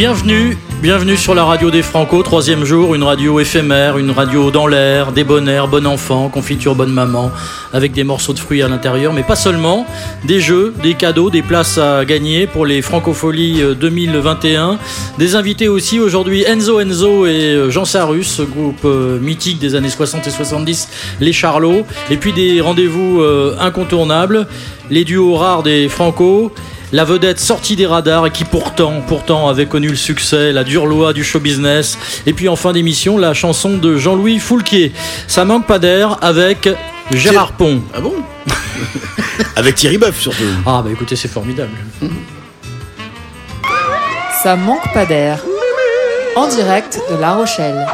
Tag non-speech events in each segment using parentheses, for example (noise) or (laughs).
Bienvenue, bienvenue sur la radio des Franco, troisième jour, une radio éphémère, une radio dans l'air, des bon enfant, confiture bonne maman, avec des morceaux de fruits à l'intérieur, mais pas seulement, des jeux, des cadeaux, des places à gagner pour les Francopholies 2021, des invités aussi aujourd'hui, Enzo Enzo et Jean Sarus, groupe euh, mythique des années 60 et 70, les Charlots, et puis des rendez-vous euh, incontournables, les duos rares des Franco, la vedette sortie des radars et qui pourtant, pourtant avait connu le succès, la dure loi du show business. Et puis en fin d'émission, la chanson de Jean-Louis Foulquier. Ça manque pas d'air avec Gérard Pont. Ah bon (laughs) Avec Thierry Boeuf surtout. Ah bah écoutez, c'est formidable. Ça manque pas d'air. En direct de La Rochelle.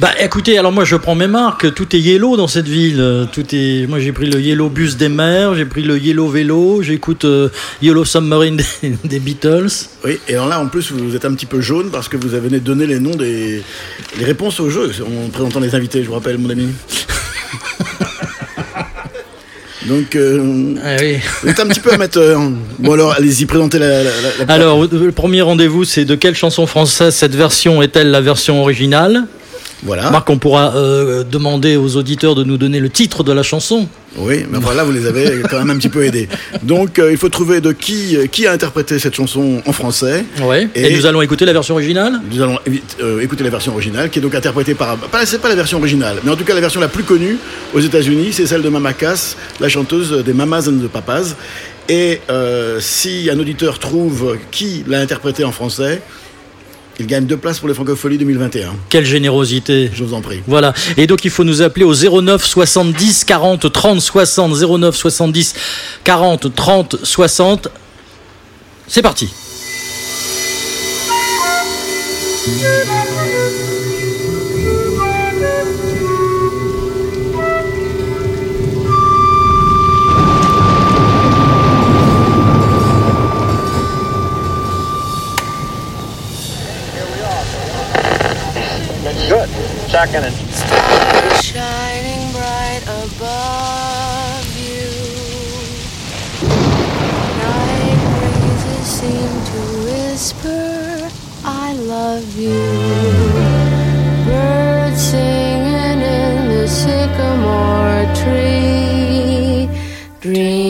Bah écoutez, alors moi je prends mes marques, tout est yellow dans cette ville. Tout est moi j'ai pris le yellow bus des mers, j'ai pris le yellow vélo, j'écoute euh, Yellow Submarine des, (laughs) des Beatles. Oui, et alors là en plus vous êtes un petit peu jaune parce que vous avez donné les noms des les réponses au jeu en présentant les invités, je vous rappelle mon ami. (laughs) Donc, euh, Ah oui. vous êtes un petit peu amateur. Bon alors, allez-y, présentez la... la- la- la- Alors le premier rendez-vous c'est de quelle chanson française cette version est-elle la version originale? Voilà. Marc, on pourra euh, demander aux auditeurs de nous donner le titre de la chanson. Oui, mais voilà, vous les avez quand même un petit peu aidés. Donc, euh, il faut trouver de qui, euh, qui a interprété cette chanson en français. Ouais. Et, Et- nous allons écouter la version originale? Nous allons euh, écouter la version originale, qui est donc interprétée par. Pas, c'est pas la version originale, mais en tout cas la version la plus connue aux États-Unis, c'est celle de Mama Cass, la chanteuse des Mamas and the Papas. Et si un auditeur trouve qui l'a interprétée en français, il gagne deux places pour les Francopholies 2021. Quelle générosité Je vous en prie. Voilà. Et donc il faut nous appeler au 09 70 40 30 60 09 70 40 30 60. C'est parti. Good. Second and shining bright above you. Night breezes seem to whisper, I love you. Birds singing in the sycamore tree. Dream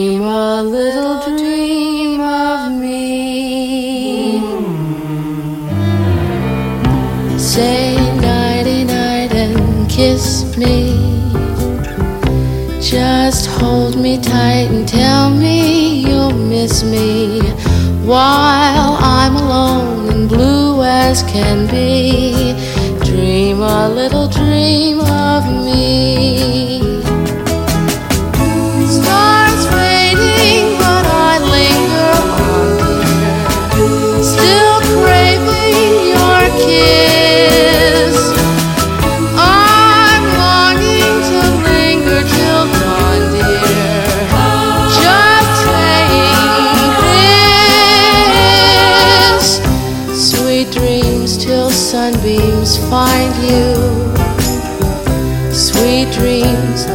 while I'm alone and blue as can be. Dream a little dream of me.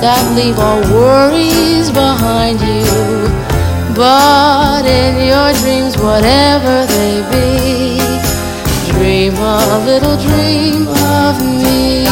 That leave all worries behind you. But in your dreams, whatever they be, dream a little dream of me.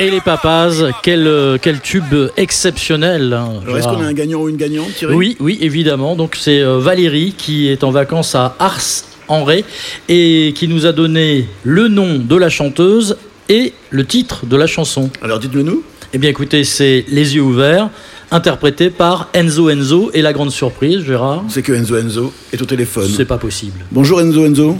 Et les papas, quel, euh, quel tube exceptionnel. hein, Alors, est-ce qu'on a un gagnant ou une gagnante, Thierry Oui, oui, évidemment. Donc c'est euh, Valérie qui est en vacances à Ars en Ré et qui nous a donné le nom de la chanteuse et le titre de la chanson. Alors, dites-le nous. Eh bien écoutez, c'est Les yeux ouverts, interprété par Enzo Enzo et la grande surprise, Gérard. C'est que Enzo Enzo est au téléphone. C'est pas possible. Bonjour Enzo Enzo.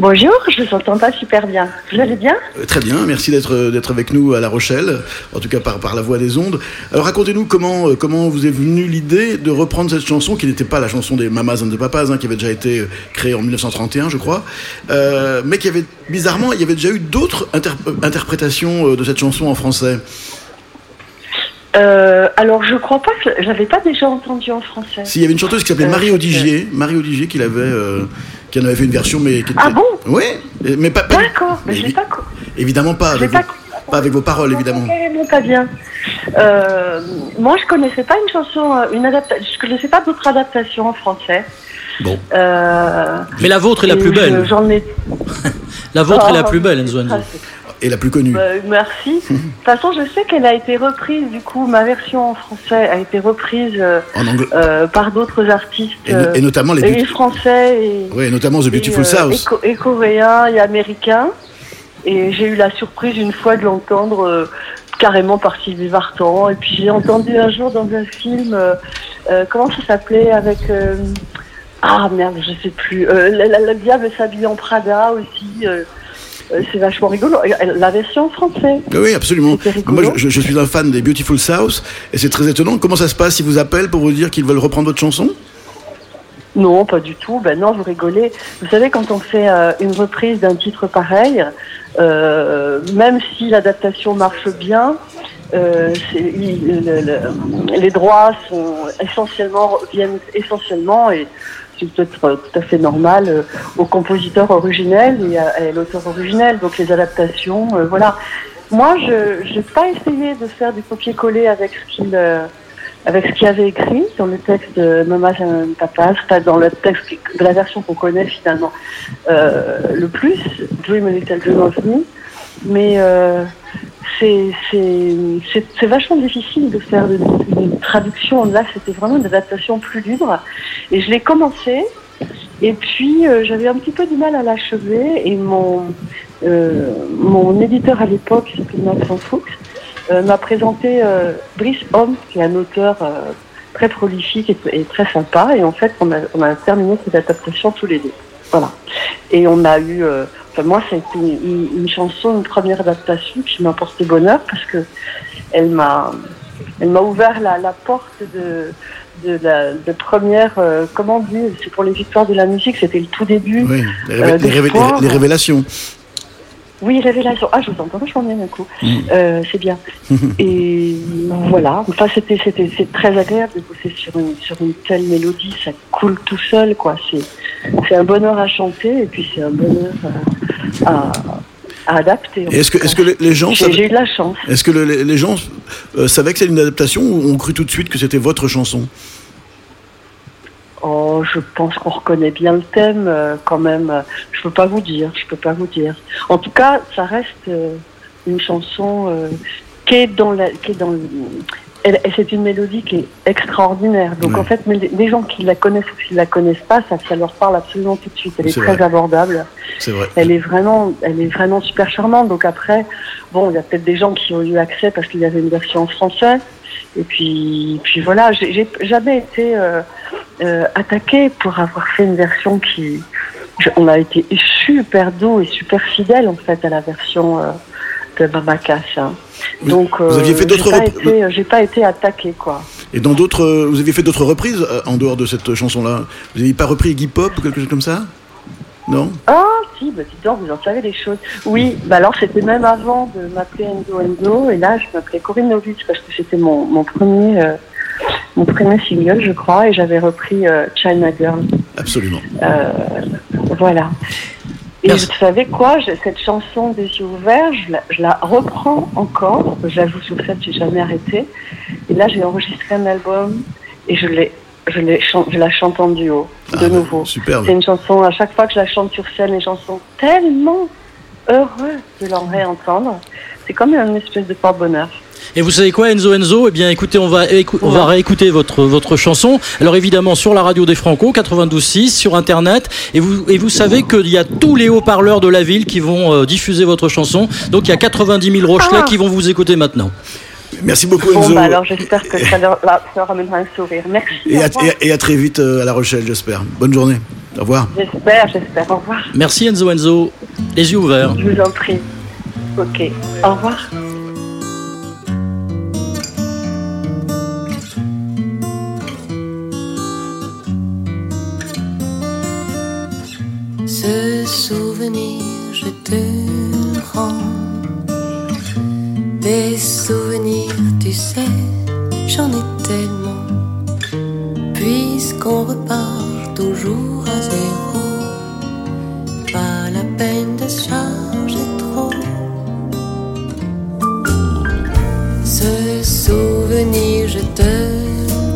Bonjour, je vous entends pas super bien. Vous allez bien Euh, Très bien, merci d'être euh, d'être avec nous à La Rochelle, en tout cas par, par la voix des ondes. Alors racontez-nous comment, euh, comment vous est venue l'idée de reprendre cette chanson, qui n'était pas la chanson des Mamas and the Papas, hein, qui avait déjà été euh, créée en 1931, je crois, euh, mais qui avait, bizarrement, il y avait déjà eu d'autres inter- euh, interprétations euh, de cette chanson en français. Euh, Alors, je crois pas que j'avais pas déjà entendu en français. S'il y avait une chanteuse qui s'appelait Euh, Marie Odigier, Marie Odigier qui l'avait, euh, qui en avait fait une version, mais qui était... Ah bon? Oui, mais pas, pas- D'accord, mais je l'ai pas. co- évidemment pas avec, pas. vos, pas avec vos paroles, évidemment. Carrément pas bien. Euh, moi, je connaissais pas une chanson, euh, une adaptation. Je connaissais pas d'autres adaptations en français. Bon. Euh, Mais la vôtre est la plus belle. J'en ai. (laughs) La vôtre est la Oh, plus belle, Enzo ah, Et la plus connue. bah, merci. (laughs) De toute façon, je sais qu'elle a été reprise. Du coup, ma version en français a été reprise euh, En euh, par d'autres artistes. Et, no- euh, et notamment les et français et. Ouais, notamment The Beautiful South. Et, co- et coréen et américain. Et j'ai eu la surprise une fois de l'entendre carrément par Sylvie Vartan. Et puis j'ai entendu un jour dans un film, comment ça s'appelait avec... ah merde, je sais plus. La diable s'habille en Prada aussi. Euh, euh, c'est vachement rigolo. Euh, La version en français. Oui, absolument. Moi, je, je suis un fan des Beautiful South, et c'est très étonnant. Comment ça se passe? Ils vous appellent pour vous dire qu'ils veulent reprendre votre chanson? Non, pas du tout. Ben non, vous rigolez. Vous savez, quand on fait euh, une reprise d'un titre pareil, euh, même si l'adaptation marche bien, euh, les droits sont essentiellement viennent essentiellement et c'est peut-être tout à fait normal euh, au compositeur originel et à, l'auteur originel. Donc les adaptations, euh, voilà. Moi, je n'ai pas essayé de faire du copier-coller avec ce qu'il avait écrit dans le texte de Mamas and Papas, pas dans le texte de la version qu'on connaît finalement le plus, Dream a Little Dream of Me. Mais c'est vachement difficile de faire une traduction. Là, c'était vraiment une adaptation plus libre. Et je l'ai commencé. Et puis, euh, j'avais un petit peu du mal à l'achever. Et mon, euh, mon éditeur à l'époque, qui s'appelait Maxence Fuchs, euh, m'a présenté Brice Homme, qui est un auteur très prolifique et, et très sympa. Et en fait, on a, on a terminé cette adaptation tous les deux. Voilà. Et on a eu, euh, enfin moi, ça a été une, chanson, une première adaptation qui m'a porté bonheur parce que elle m'a, elle m'a ouvert la, la porte de, de la de première, euh, comment dit, c'est pour les victoires de la musique, c'était le tout début. Oui, les, révé- Euh, les les révélations. Oui, révélation. Ah, je vous entends vachement bien d'un coup. Euh, c'est bien. (laughs) Et voilà. Enfin, c'était, c'était, c'est très agréable de bosser sur une, sur une telle mélodie. Ça coule tout seul, quoi. C'est, c'est un bonheur à chanter et puis c'est un bonheur à, à, à adapter. Est-ce que, est-ce que les, les gens j'ai, savaient, eu de la chance. est-ce que le- les, les gens euh, savaient que c'était une adaptation ou ont cru tout de suite que c'était votre chanson? Oh, je pense qu'on reconnaît bien le thème euh, quand même. Je peux pas vous dire, je peux pas vous dire. En tout cas, ça reste euh, une chanson euh, qui est dans la, qui est dans le- c'est une mélodie qui est extraordinaire. Donc Ouais. en fait, mais les, gens qui la connaissent ou qui la connaissent pas, ça, ça leur parle absolument tout de suite. Elle est, très vrai. abordable. C'est vrai. Elle est vraiment, elle est vraiment super charmante. Donc après, bon, il y a peut-être des gens qui ont eu accès parce qu'il y avait une version en français. Et puis, puis voilà, j'ai j'ai jamais été euh, euh, attaquée pour avoir fait une version qui, je- on a été super doux et super fidèle en fait à la version euh, de Mama Cass. hein. Vous- Donc, vous aviez fait j'ai d'autres pas rep- été- J'ai pas été attaquée quoi. Et dans d'autres, euh, vous aviez fait d'autres reprises euh, en dehors de cette chanson-là? Vous n'aviez pas repris Iggy Pop ou quelque chose comme ça? Non? Ah, si, bah, dis donc, vous en savez des choses. Oui, bah alors c'était même avant de m'appeler Enzo Enzo, et là je m'appelais Corinne Novitz parce que c'était mon, mon premier euh, mon premier single, je crois, et j'avais repris euh, China Girl. Absolument. Euh, voilà. Et Merci. vous savez quoi? Cette chanson des yeux ouverts, je la, je la reprends encore. J'avoue sur scène, j'ai jamais arrêté. Et là, j'ai enregistré un album et je l'ai, je je la chante en duo de Ah, nouveau. Superbe. C'est une chanson, à chaque fois que je la chante sur scène, les gens sont tellement heureux de l'en réentendre. C'est comme une espèce de porte-bonheur. Et vous savez quoi, Enzo Enzo? Eh bien, écoutez, on va, écou- on va réécouter votre, votre chanson. Alors, évidemment, sur la radio des Franco, 92.6, sur Internet. Et vous, et vous savez qu'il y a tous les haut-parleurs de la ville qui vont euh, diffuser votre chanson. Donc, il y a 90 000 Rochelais Ah. qui vont vous écouter maintenant. Merci beaucoup Bon, Enzo. bah alors j'espère que ça leur, là, ça leur amènera un sourire. Merci. et, au à, revoir. et à- et à très vite euh, à La Rochelle, j'espère. Bonne journée. Au revoir. J'espère, j'espère. Au revoir. Merci, Enzo Enzo. Les yeux ouverts. Je vous en prie. Ok. Au revoir. Je te rends. Des souvenirs, tu sais, j'en ai tellement. Puisqu'on repart toujours à zéro, pas la peine de charger trop. Ce souvenir, je te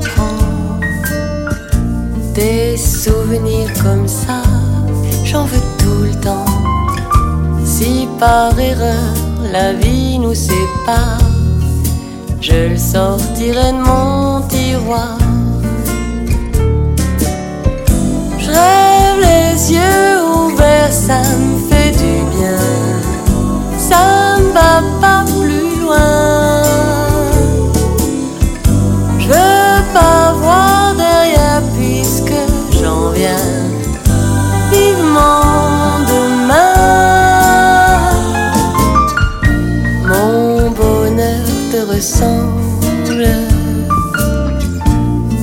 prends. Des souvenirs comme ça, par erreur la vie nous sépare, je le sortirai de mon tiroir. Je rêve les yeux ouverts, ça me fait du bien. Ça ne va pas plus loin.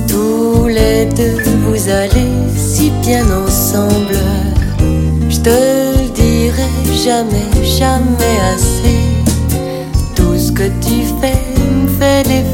Tous les deux, vous allez si bien ensemble. Je te le dirai jamais, jamais assez. Tout ce que tu fais me fait l'effet.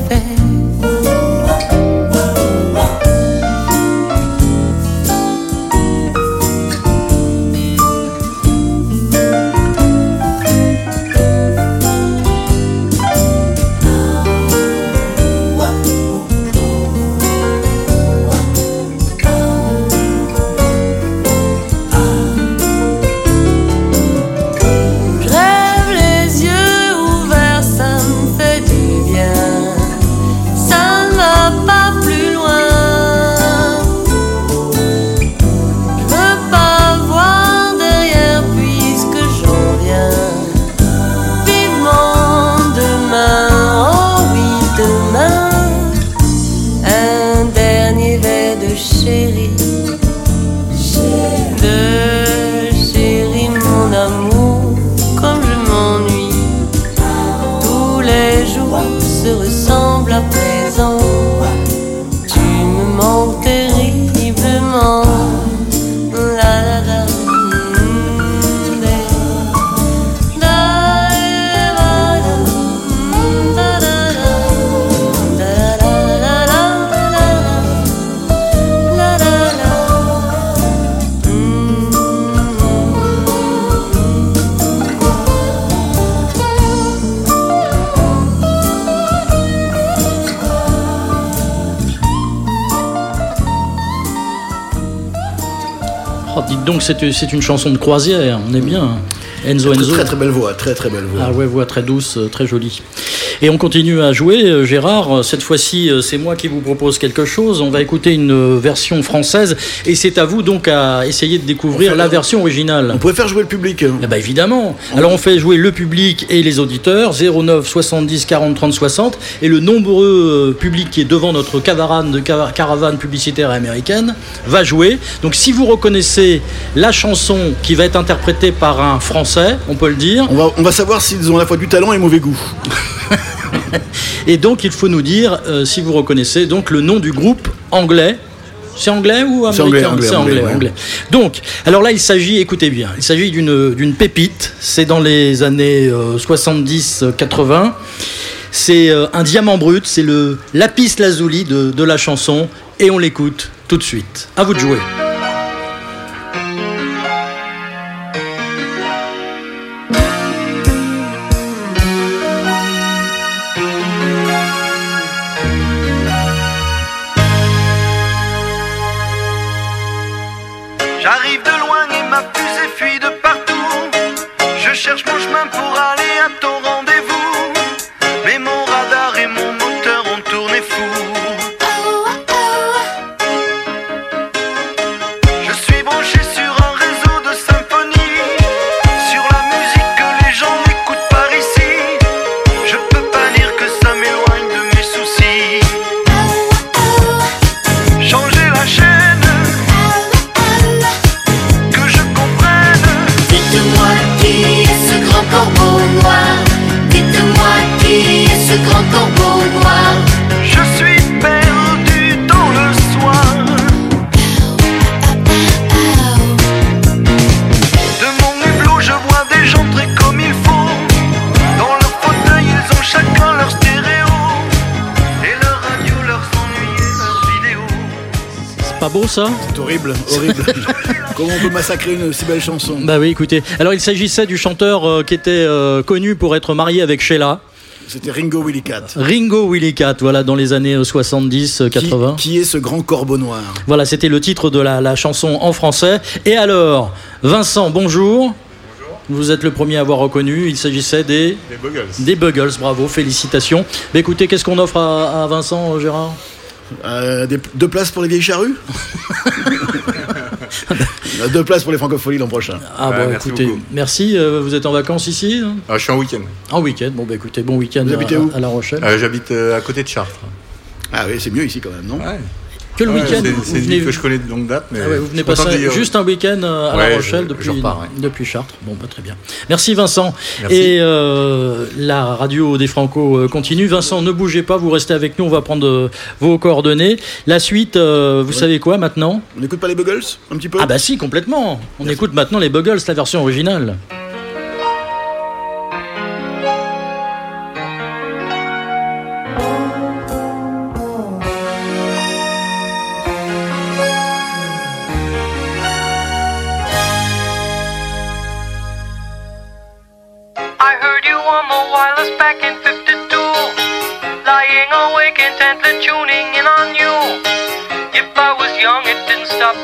C'est une chanson de croisière. On est bien. Enzo Enzo. très très belle voix, très très belle voix. Ah ouais, voix très douce, euh, très jolie. Et on continue à jouer, euh, Gérard. Cette fois-ci, euh, c'est moi qui vous propose quelque chose. On va écouter une euh, version française. Et c'est à vous donc à essayer de découvrir la version originale. On pourrait faire jouer le public. hein. Eh ben évidemment. Alors on fait jouer le public et les auditeurs 09 70 40 30 60 et le nombreux euh, public qui est devant notre caravane de ca- caravane publicitaire américaine va jouer. Donc si vous reconnaissez la chanson qui va être interprétée par un français, on peut le dire, On va, on va savoir s'ils ont à la fois du talent et mauvais goût. (laughs) (laughs) et donc il faut nous dire euh, si vous reconnaissez donc le nom du groupe anglais. C'est anglais ou C'est américain anglais, C'est anglais, anglais, ouais. anglais. Donc, alors là, il s'agit, écoutez bien, il s'agit d'une pépite. C'est dans les années 70-80. C'est euh, un diamant brut, c'est le lapis lazuli de, de la chanson, et on l'écoute tout de suite. À vous de jouer. Ça C'est horrible, horrible. (laughs) Comment on peut massacrer une si belle chanson? Bah oui, écoutez. Alors il s'agissait du chanteur euh, qui était euh, connu pour être marié avec Sheila. C'était Ringo Willy Cat. Ringo Willy Cat, voilà, dans les années 70-80. Qui, qui est ce grand corbeau noir Voilà, c'était le titre de la, la chanson en français. Et alors, Vincent, bonjour. Vous êtes le premier à avoir reconnu. Il s'agissait des, Les Buggles. des Buggles. Bravo, félicitations. Mais écoutez, qu'est-ce qu'on offre à, à Vincent, euh, Gérard? Euh, des- Deux places pour les vieilles charrues (laughs) Euh, Deux places pour les francopholies l'an prochain. Ah merci écoutez, beaucoup. merci. euh, vous êtes en vacances ici hein Ah, je suis en week-end. En week-end. Bon, bah écoutez, bon week-end Vous à, habitez où à La Rochelle. Euh, J'habite euh, à côté de Chartres. Ah oui, c'est mieux ici quand même, non? Ouais. Que le Ouais, week-end, c'est- une venez, que je connais de longue date. Mais Ah ouais, vous venez passer d'y- euh, juste un week-end euh, à Ouais, La Rochelle je depuis, repars, ouais. depuis Chartres. Bon, pas très bien. Merci Vincent. Merci. Et euh, la radio des Franco euh, continue. Vincent, ne bougez pas, vous restez avec nous, on va prendre vos coordonnées. La suite, euh, vous savez quoi maintenant? On n'écoute pas les Buggles Un petit peu? Ah bah si, complètement. On écoute maintenant les Buggles, la version originale. Intently tuning in on you. If I was young, it didn't stop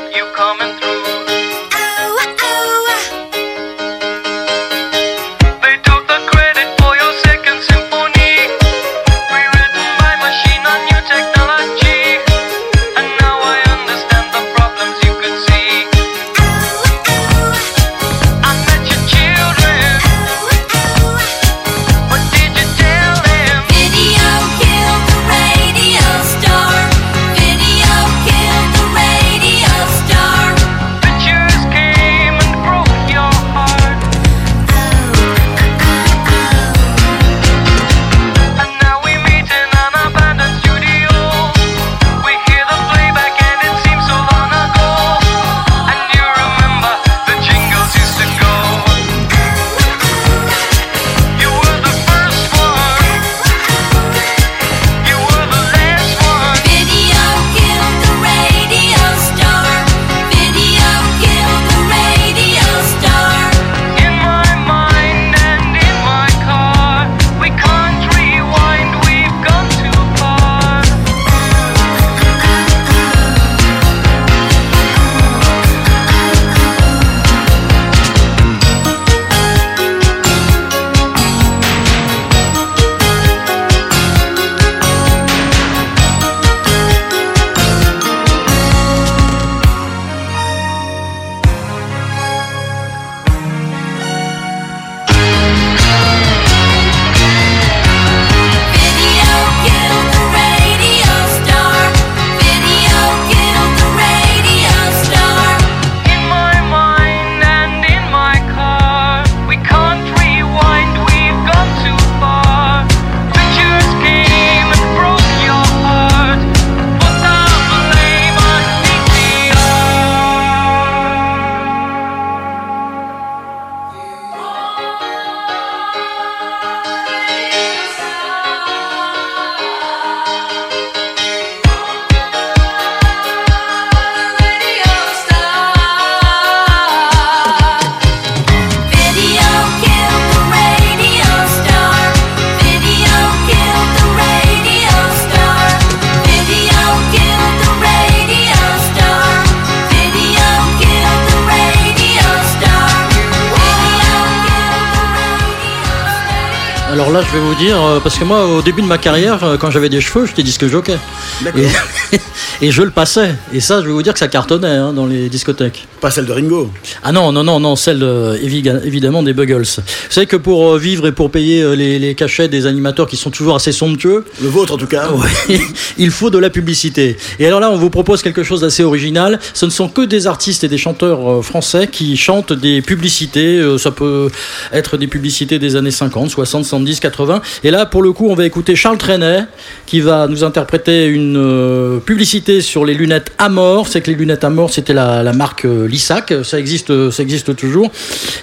parce que moi, au début de ma carrière, euh, quand j'avais des cheveux, j'étais disque jockey. D'accord. (laughs) (laughs) Et, je le passais. Et ça, je vais vous dire que ça cartonnait hein, dans les discothèques. Pas celle de Ringo. Ah non, non, non, non, celle euh, évi- évidemment des Buggles. Vous savez que pour euh, vivre et pour payer euh, les, les cachets des animateurs qui sont toujours assez somptueux, Le vôtre en tout cas. Ouais, (laughs) il faut de la publicité. Et alors là, on vous propose quelque chose d'assez original. Ce ne sont que des artistes et des chanteurs français qui chantent des publicités. Ça peut être des publicités des années 50, 60, 70, 80. Et là, pour le coup, on va écouter Charles Trenet qui va nous interpréter une publicité sur les lunettes Amor. C'est que les lunettes Amor, c'était la, la marque euh, Lissac. Ça existe, ça existe toujours.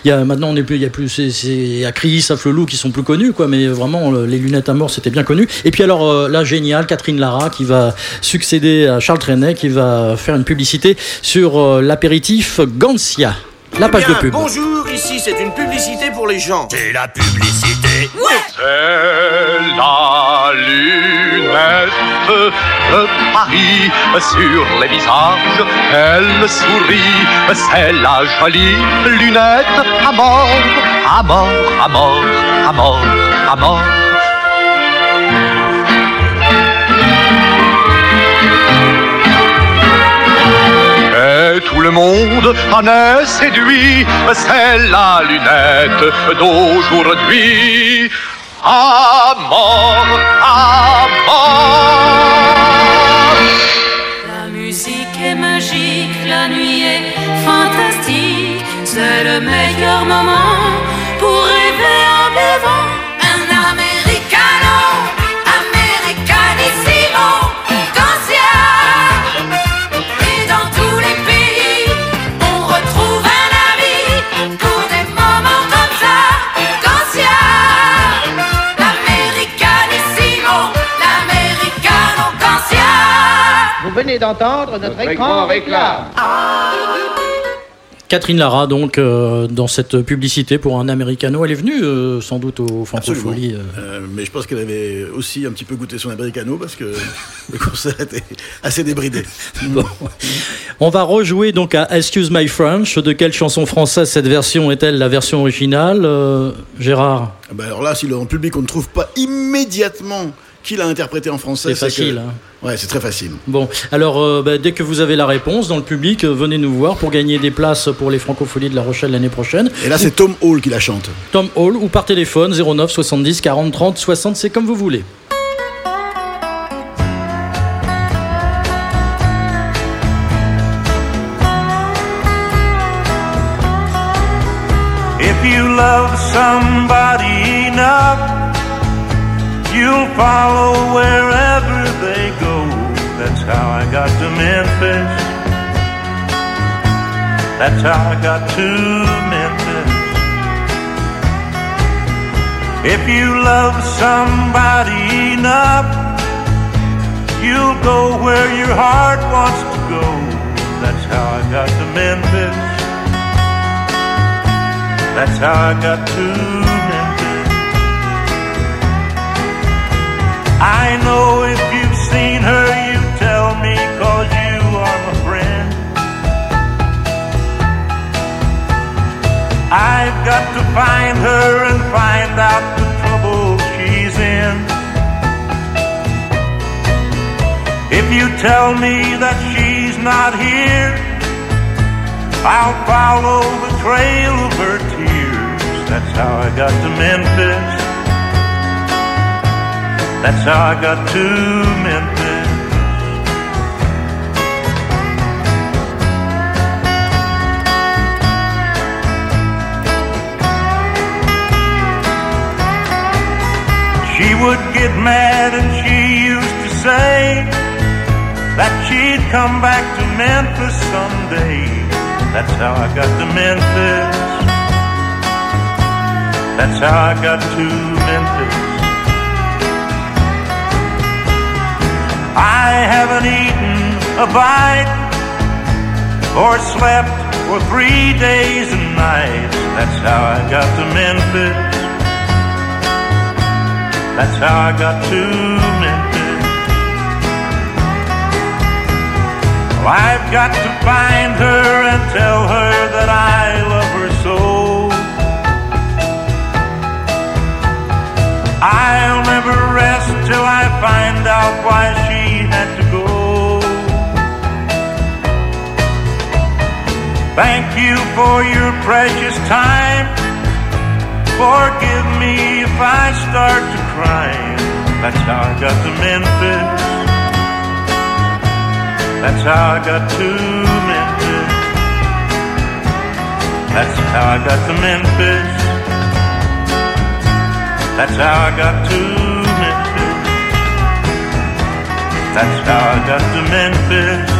Il y a maintenant, on est plus, il y a plus, c'est, c'est Acris, Afflelou qui sont plus connus, quoi. Mais vraiment, le- les lunettes Amor, c'était bien connu. Et puis alors, euh, là, génial, Catherine Lara qui va succéder à Charles Trenet, qui va faire une publicité sur euh, l'apéritif Gancia. La page Bien, de pub. Bonjour, ici c'est une publicité pour les gens. C'est la publicité. C'est la lunette de Paris sur les visages, elle sourit. C'est la jolie lunette à mort, à mort, à mort, à mort, à mort. Tout le monde en est séduit, c'est la lunette d'aujourd'hui. Venez d'entendre notre, écran réclame. Catherine Lara, donc, euh, dans cette publicité pour un Americano. Elle est venue, euh, sans doute, au. Francofolie. euh. Euh, mais je pense qu'elle avait aussi un petit peu goûté son americano parce que (laughs) le concert était assez débridé. Bon. On va rejouer donc à Excuse My French. De quelle chanson française cette version est-elle la version originale euh, Gérard? Bah alors là, si dans le public on ne trouve pas immédiatement qui l'a interprété en français, C'est facile, que- hein. Ouais, c'est très facile. Bon, alors euh, bah, dès que vous avez la réponse dans le public, euh, venez nous voir pour gagner des places pour les Francopholies de La Rochelle l'année prochaine. Et là, c'est Tom Hall qui la chante. Tom Hall ou par téléphone 09 70 40 30 60, c'est comme vous voulez. If you love somebody enough, you'll follow wherever they go. That's how I got to Memphis. That's how I got to Memphis. If you love somebody enough, you'll go where your heart wants to go. That's how I got to Memphis. That's how I got to Memphis. I know if you've seen her, you tell me, cause you are my friend. I've got to find her and find out the trouble she's in. If you tell me that she's not here, I'll follow the trail of her tears. That's how I got to Memphis. That's how I got to Memphis. She would get mad and she used to say that she'd come back to Memphis someday. That's how I got to Memphis. That's how I got to Memphis. I haven't eaten a bite or slept for three days and nights. That's how I got to Memphis. That's how I got to Memphis. Well, I've got to find her and tell her that I for your precious time. Forgive me if I start to cry. That's how I got to Memphis. That's how I got to Memphis. That's how I got to Memphis. That's how I got to Memphis. That's how I got to Memphis.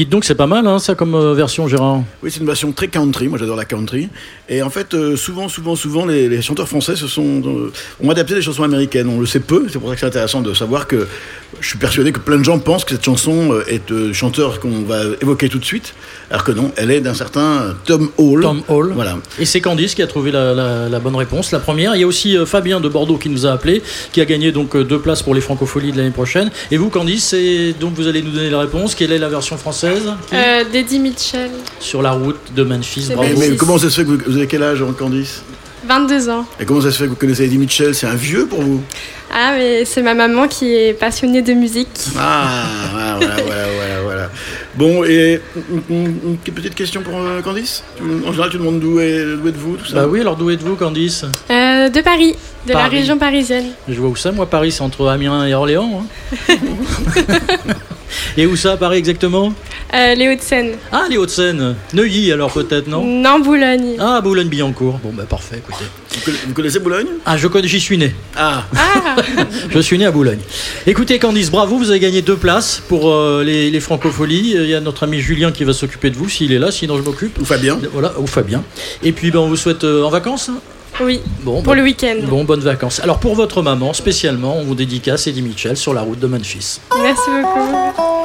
Dites donc, c'est pas mal, hein, ça, comme euh, version, Gérard. Oui, c'est une version très country. Moi, j'adore la country. Et en fait, euh, souvent, souvent, souvent, les, les chanteurs français se sont, euh, ont adapté des chansons américaines. On le sait peu. C'est pour ça que c'est intéressant de savoir que je suis persuadé que plein de gens pensent que cette chanson euh, est de chanteur qu'on va évoquer tout de suite, alors que non, elle est d'un certain Tom Hall. Tom Hall. Voilà. Et c'est Candice qui a trouvé la, la- la bonne réponse, la première. Il y a aussi Fabien de Bordeaux qui nous a appelé, qui a gagné donc deux places pour les Francopholies de l'année prochaine. Et vous, Candice, donc vous allez nous donner la réponse. Quelle est la version française Euh, d'Eddie Mitchell, Sur la route de Memphis. Bravo. Mais, mais comment ça se fait que vous, vous avez quel âge, hein, Candice 22 ans. Et comment ça se fait que vous connaissez Eddie Mitchell? C'est un vieux pour vous? Ah, mais c'est ma maman qui est passionnée de musique. Ah, voilà, voilà, voilà, voilà, voilà. Bon, et une, une- une petite question pour euh, Candice? Tu- En général, tu demandes d'où êtes-vous, tout ça? Bah oui, alors d'où êtes-vous, Candice? Euh, de Paris, de la région parisienne. Je vois où ça, moi, Paris, c'est entre Amiens et Orléans. hein. (laughs) et où ça, Paris, exactement Euh, les Hauts-de-Seine. Ah, les Hauts-de-Seine. Neuilly, alors, peut-être, non Non, Boulogne. Ah, Boulogne-Billancourt. Bon, bah parfait, écoutez. Vous conna- Vous connaissez Boulogne? Ah, je connais, j'y suis né. Ah, Ah, (laughs) Je suis né à Boulogne. Écoutez, Candice, bravo, vous avez gagné deux places pour euh, les, les francopholies. Il y a notre ami Julien qui va s'occuper de vous, s'il est là, sinon je m'occupe. ou Fabien Voilà, ou Fabien. Et puis, ben, on vous souhaite euh, en vacances oui, Bon, pour le week-end. Bon, bonnes vacances. Alors, pour votre maman, spécialement, on vous dédicace Eddie Mitchell sur la route de Memphis. Merci beaucoup.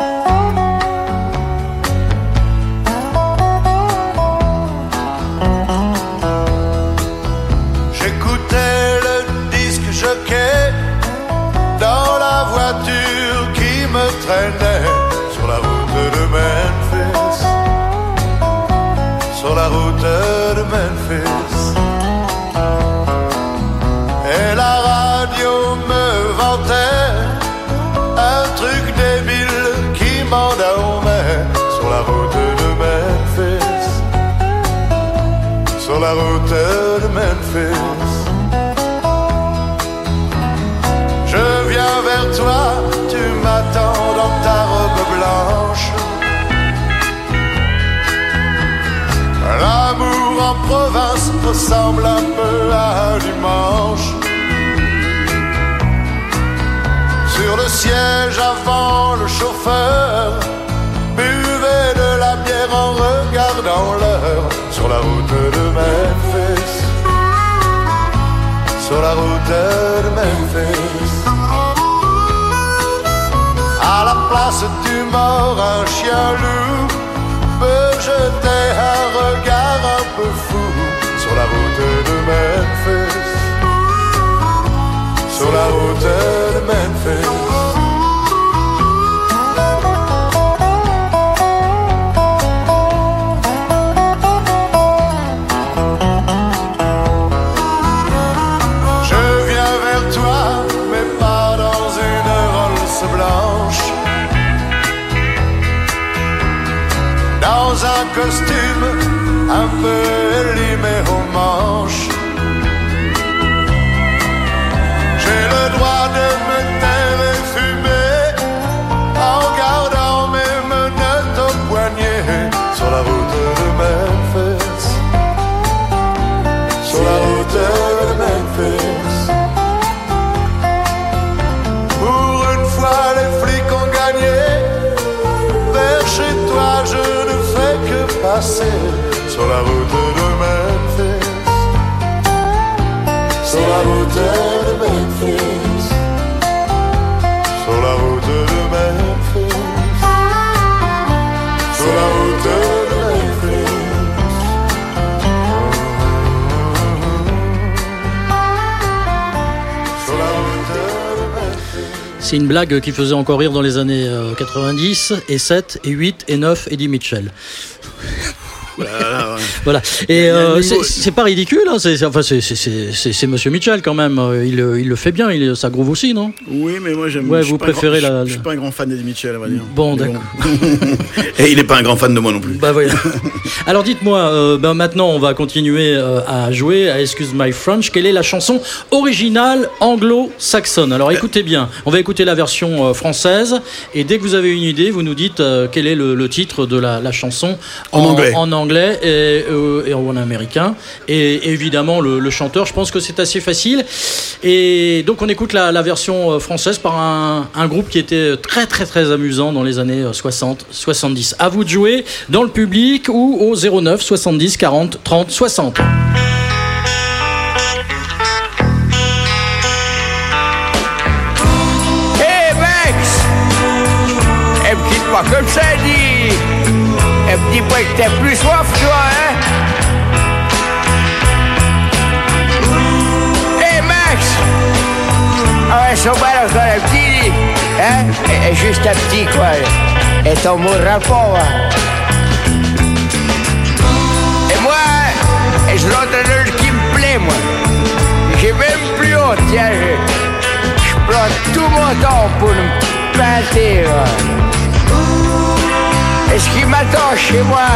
Province ressemble un peu à un dimanche. Sur le siège avant le chauffeur buvait de la bière en regardant l'heure sur la route de Memphis. Sur la route de Memphis. À la place du mort, un chien loup peut jeter un regard sur la route de Memphis. Sur la route de Memphis. Je viens vers toi, mais pas dans une Rolls blanche. Dans un costume un peu élimé aux sur la route de Memphis. Sur la route de Memphis. Sur la route de Memphis. Sur la route de Memphis. C'est une blague qui faisait encore rire dans les années euh, 90 et 7 et 8 et 9 Eddie Mitchell. (laughs) no, no, Voilà, Et euh, c'est- pas ridicule, hein, c'est enfin, Monsieur Mitchell quand même. euh, Il, il le fait bien, il, ça groove aussi, non? Oui, mais moi j'aime. Ouais, vous grand- préférez je- la- Je suis pas un grand fan d'Eddie Mitchell, on va dire. Bon, d'accord. (laughs) Et il n'est pas un grand fan de moi non plus. Bah voilà. (laughs) Alors dites-moi, euh, ben maintenant on va continuer euh, à jouer à Excuse My French. Quelle est la chanson originale anglo-saxonne? Alors écoutez bien, on va écouter la version euh, française et dès que vous avez une idée, vous nous dites euh, quel est le, le titre de la, la chanson En anglais. en anglais et, euh, et en américain. Et évidemment le, chanteur, je pense que c'est assez facile. Et donc on écoute la, version euh, française par un, groupe qui était très très très amusant dans les années euh, 60, 70. À vous de jouer dans le public ou au 09 70 40 30 60. Hé Max Elle me quitte pas comme ça, dis Elle me dit que t'as plus soif, toi, Encore un petit, hein Et- et Juste un petit, t'en mourras pas, hein. Et moi, je l'entraîneur qui me plaît, moi. J'ai même plus honte, tiens, je, je prends tout mon temps pour me là. Et ce qui m'attend chez moi,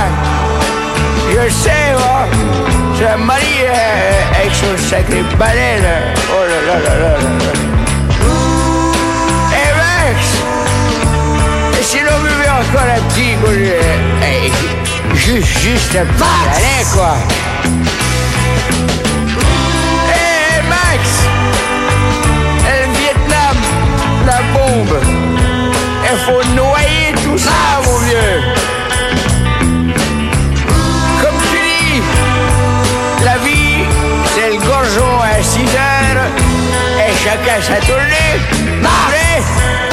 je sais, moi, c'est un mari euh, avec son sacré balai, là. Oh là là là là là. Sinon, vous voulez encore un petit, eh, juste, juste un petit balai, quoi. Hé Max. Et le Vietnam, la bombe. Il faut noyer tout ça, mon vieux. Comme tu dis, la vie, c'est le gorgeon à 6 heures et chacun sa tournée. Allez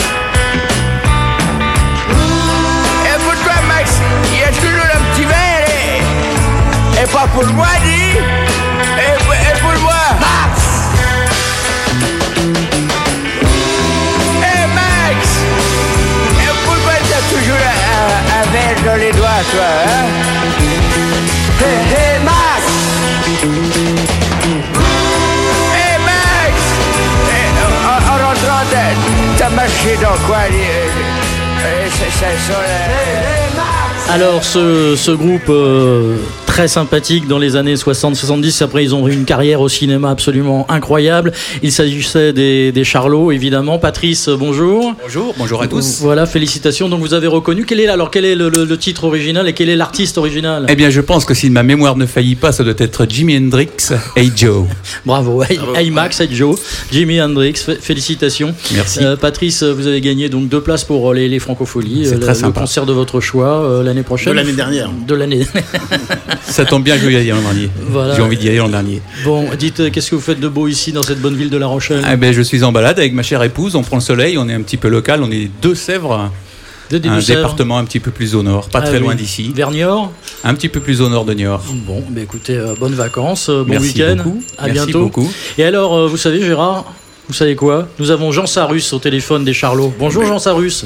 et, et pas pour moi, dis et, pour- et pour moi Hé Max Et pourquoi t'as toujours un, verre dans les doigts, toi, hein hé, Max Hé Max Et, en, en rentrant, t'as- marché dans quoi les- les- ça, ça la- Alors ce, ce groupe euh, très sympathique dans les années 60-70, après ils ont eu une carrière au cinéma absolument incroyable. Il s'agissait des, des Charlots évidemment. Patrice, bonjour. Bonjour, bonjour à tous. Voilà, félicitations. Donc vous avez reconnu. Quel est alors quel est le, le- le titre original et quel est l'artiste original? Eh bien, je pense que si ma mémoire ne faillit pas, ça doit être Jimi Hendrix, Hey Joe. (laughs) Bravo, hey, hey Max, hey Joe, Jimi Hendrix, fé- félicitations. Merci. Euh, Patrice, vous avez gagné donc deux places pour les, les Francopholies, C'est euh, très le sympa. concert de votre choix euh, l'année prochaine. De l'année dernière. De l'année. (laughs) Ça tombe bien, je vais y aller l'an dernier. Voilà. J'ai envie d'y aller l'an dernier. bon, dites, euh, qu'est-ce que vous faites de beau ici dans cette bonne ville de La Rochelle Eh ben, je suis en balade avec ma chère épouse, on prend le soleil, on est un petit peu local, on est deux Sèvres, De un département un petit peu plus au nord, pas Ah très oui. loin d'ici. Vers Niort Un petit peu plus au nord de Niort. Bon, bah écoutez, euh, bonnes vacances, euh, bon Merci week-end, beaucoup. à Merci bientôt. beaucoup. Et alors, euh, vous savez, Gérard, vous savez quoi? Nous avons Jean Sarus au téléphone des Charlots. Bonjour Jean Sarus.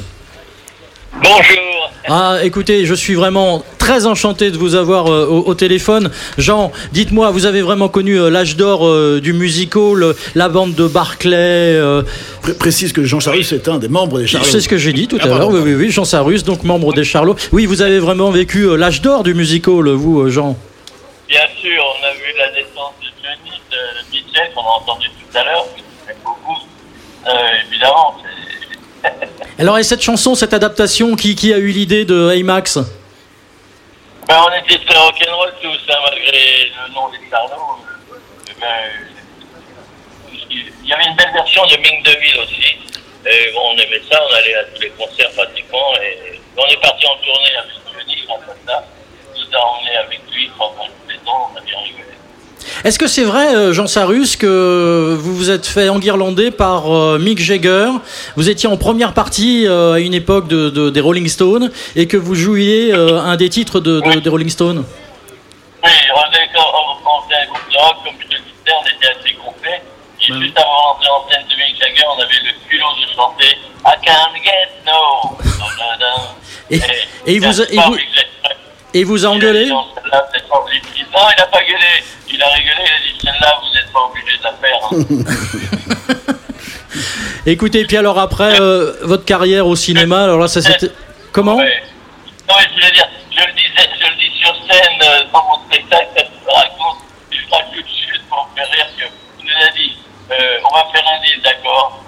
Bonjour. Ah, écoutez, je suis vraiment très enchanté de vous avoir euh, au, au téléphone. Jean, dites-moi, vous avez vraiment connu euh, l'âge d'or euh, du musical, euh, la bande de Barclay. euh, Pré- précise que Jean Charus est un des membres des Charlots. c'est ce que j'ai dit tout Ah, à l'heure. Oui, oui, oui, Jean Sarus, donc membre des Charlots. Oui, vous avez vraiment vécu euh, l'âge d'or du musical, vous, euh, Jean. Bien sûr, on a vu la naissance de Johnny, de Mitchell, qu'on a entendu tout à l'heure, beaucoup. Euh, évidemment, c'est- Alors, et cette chanson, cette adaptation, qui, qui a eu l'idée de Hey Max ben, on était très rock'n'roll tous, hein, malgré le nom des Charlots. euh, il y avait une belle version de Ming DeVille aussi. Et on aimait ça, on allait à tous les concerts pratiquement. Et on est parti en tournée avec Johnny, à ça. Nous a emmenés avec lui pendant une saison, on a bien rigolé. Est-ce que c'est vrai, euh, Jean Sarus, que vous vous êtes fait enguirlander par euh, Mick Jagger Vous étiez en première partie euh, à une époque de, de- des Rolling Stones et que vous jouiez un des titres de, de- des Rolling Stones? Oui, on faisait un groupe de rock, comme je le disais, on était assez complet. Et juste avant d'entrer en scène de Mick Jagger, on avait le culot de chanter I can't get no. Et, et il vous a, et vous, et il vous a engueulé? Non, il n'a pas gueulé. Il a rigolé, il a dit celle-là, vous n'êtes pas obligé de la faire. hein. (laughs) Écoutez, puis alors après, euh, votre carrière au cinéma, alors là, ça c'était. Comment Ouais. Non, mais je voulais dire, je le disais, je le dis sur scène euh, dans mon spectacle, ça me raconte coup de chute pour me faire rire que nous a dit, euh, on va faire un deal, d'accord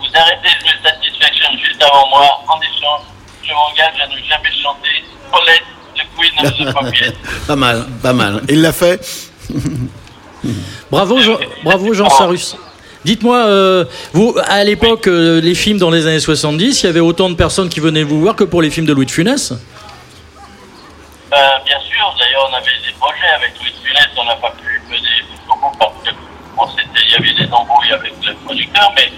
Vous arrêtez de jouer Satisfaction juste avant moi, en échange, je m'engage à ne jamais chanter Paulette de Queen (laughs) of the pas mal, pas mal. Et il l'a fait. (laughs) Bravo, Jean, bravo Jean Sarus. Dites-moi, euh, vous, à l'époque, euh, les films dans les années 70, il y avait autant de personnes qui venaient vous voir que pour les films de Louis de Funès? Euh, bien sûr, d'ailleurs, on avait des projets avec Louis de Funès, on n'a pas pu mener bout parce que bon, c'était- il y avait des embrouilles avec le producteur, mais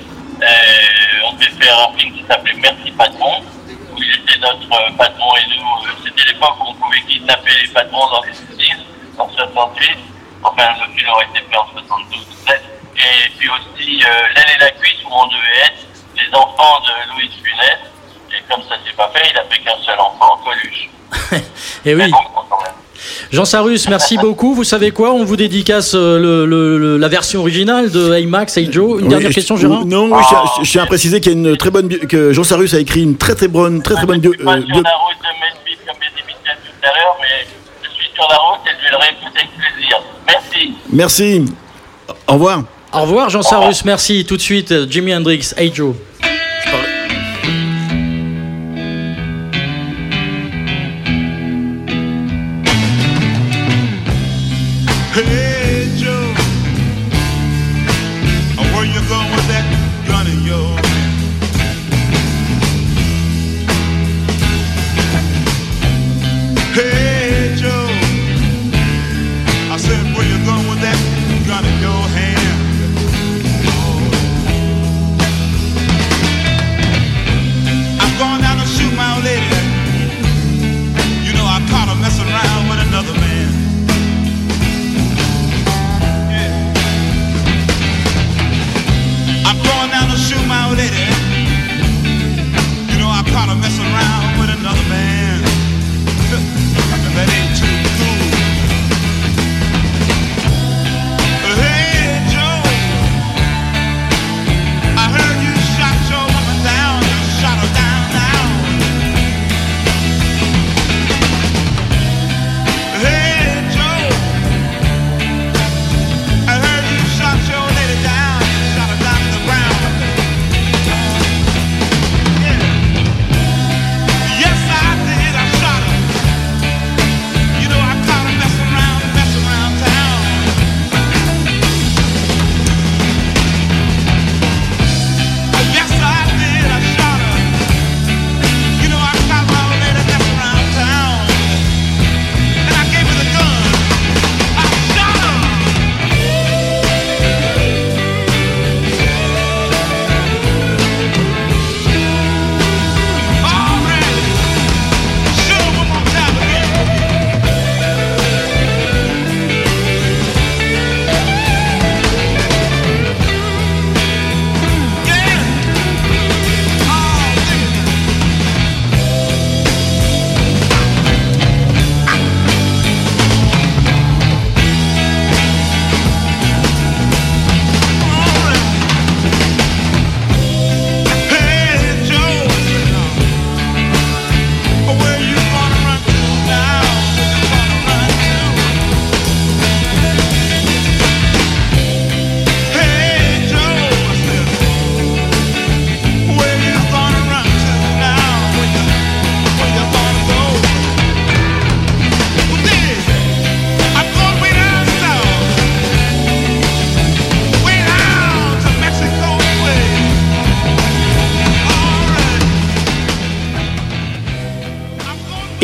euh, on devait faire un film qui s'appelait Merci Patron, où il était notre patron et nous, c'était l'époque où on pouvait kidnapper les patrons dans les 70, en 68, enfin le film aurait été fait en 72, 7, et puis aussi euh, L'aile et la cuisse où on devait être les enfants de Louis de Funès, et comme ça s'est pas fait, il a fait qu'un seul enfant, Coluche. (laughs) Eh oui. Jean Sarus, merci (laughs) beaucoup. Vous savez quoi? On vous dédicace euh, le- le- le- la version originale de Hey Max, Hey Joe. Une Oui, dernière je- question, Gérard? Non, oui, je, je tiens à préciser qu'il y a une très bonne bio- que Jean Sarus a écrit une très très bonne, très très bonne bio- euh, Sur bio- la route de Melville, comme Mitchell tout à l'heure, mais je suis sur la route et je vais le. Merci. Merci. Au revoir. Au revoir, Jean Sarus. Merci. Tout de suite, euh, Jimi Hendrix, Hey Joe. Hey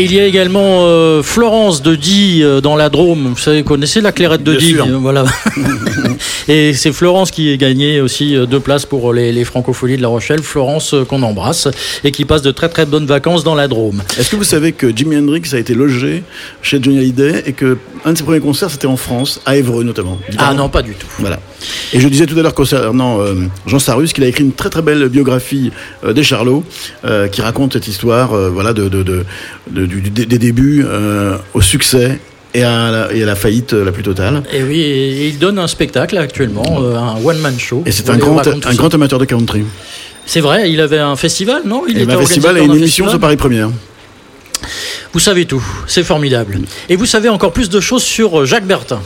Et il y a également euh, Florence de Die euh, dans la Drôme. Vous savez, vous connaissez la clairette de Bien Die sûr. Voilà. (laughs) Et c'est Florence qui a gagné aussi euh, deux places pour les, les Francopholies de La Rochelle. Florence euh, qu'on embrasse et qui passe de très très bonnes vacances dans la Drôme. Est-ce que vous savez que Jimi Hendrix a été logé chez Johnny Hallyday et que un de ses premiers concerts c'était en France, à Évreux notamment? Ah non, pas du tout. Voilà. Et je disais tout à l'heure concernant euh, Jean Sarus qu'il a écrit une très très belle biographie euh, des Charlots euh, qui raconte cette histoire euh, voilà, de, de, de- de- du- des débuts euh, au succès et à, la, et à la faillite la plus totale. Et oui, et il donne un spectacle actuellement, euh, un one-man show. Et c'est un grand, un amateur de country. C'est vrai, il avait un festival, non? Il Il avait un était festival et une d'un émission sur Paris Première. Vous savez tout, c'est formidable. Et vous savez encore plus de choses sur Jacques Bertin.